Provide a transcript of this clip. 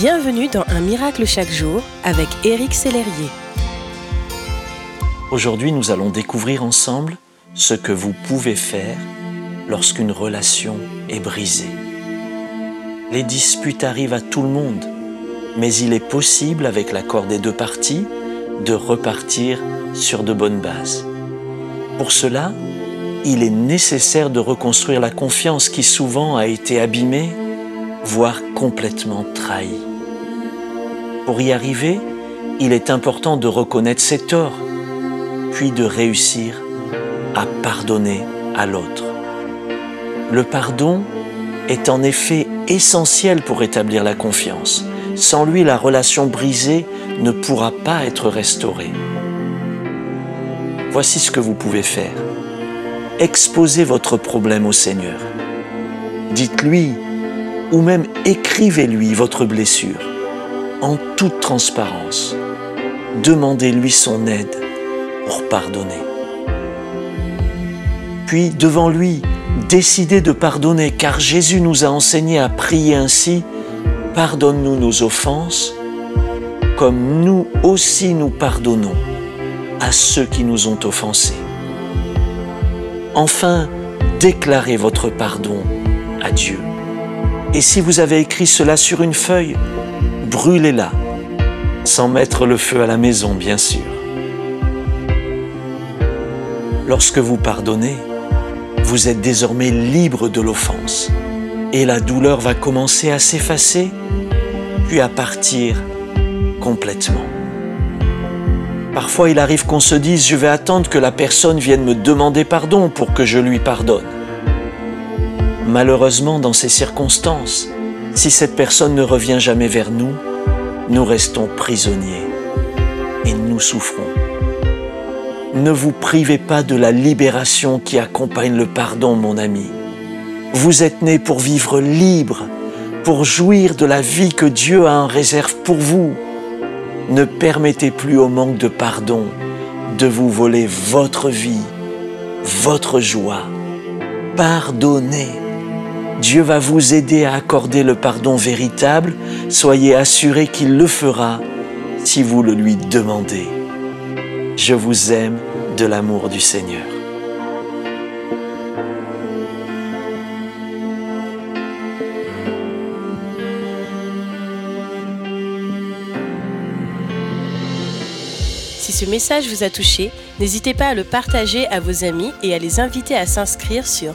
Bienvenue dans Un miracle chaque jour avec Éric Sellerier. Aujourd'hui, nous allons découvrir ensemble ce que vous pouvez faire lorsqu'une relation est brisée. Les disputes arrivent à tout le monde, mais il est possible, avec l'accord des deux parties, de repartir sur de bonnes bases. Pour cela, il est nécessaire de reconstruire la confiance qui souvent a été abîmée, voire complètement trahie. Pour y arriver, il est important de reconnaître ses torts, puis de réussir à pardonner à l'autre. Le pardon est en effet essentiel pour établir la confiance. Sans lui, la relation brisée ne pourra pas être restaurée. Voici ce que vous pouvez faire. Exposez votre problème au Seigneur. Dites-lui ou même écrivez-lui votre blessure en toute transparence. Demandez-lui son aide pour pardonner. Puis, devant lui, décidez de pardonner, car Jésus nous a enseigné à prier ainsi, Pardonne-nous nos offenses, comme nous aussi nous pardonnons à ceux qui nous ont offensés. Enfin, déclarez votre pardon à Dieu. Et si vous avez écrit cela sur une feuille, brûlez-la, sans mettre le feu à la maison, bien sûr. Lorsque vous pardonnez, vous êtes désormais libre de l'offense et la douleur va commencer à s'effacer, puis à partir complètement. Parfois il arrive qu'on se dise je vais attendre que la personne vienne me demander pardon pour que je lui pardonne. Malheureusement dans ces circonstances, si cette personne ne revient jamais vers nous, nous restons prisonniers et nous souffrons. Ne vous privez pas de la libération qui accompagne le pardon, mon ami. Vous êtes né pour vivre libre, pour jouir de la vie que Dieu a en réserve pour vous. Ne permettez plus au manque de pardon de vous voler votre vie, votre joie. Pardonnez. Dieu va vous aider à accorder le pardon véritable. Soyez assurés qu'il le fera si vous le lui demandez. Je vous aime de l'amour du Seigneur. Si ce message vous a touché, n'hésitez pas à le partager à vos amis et à les inviter à s'inscrire sur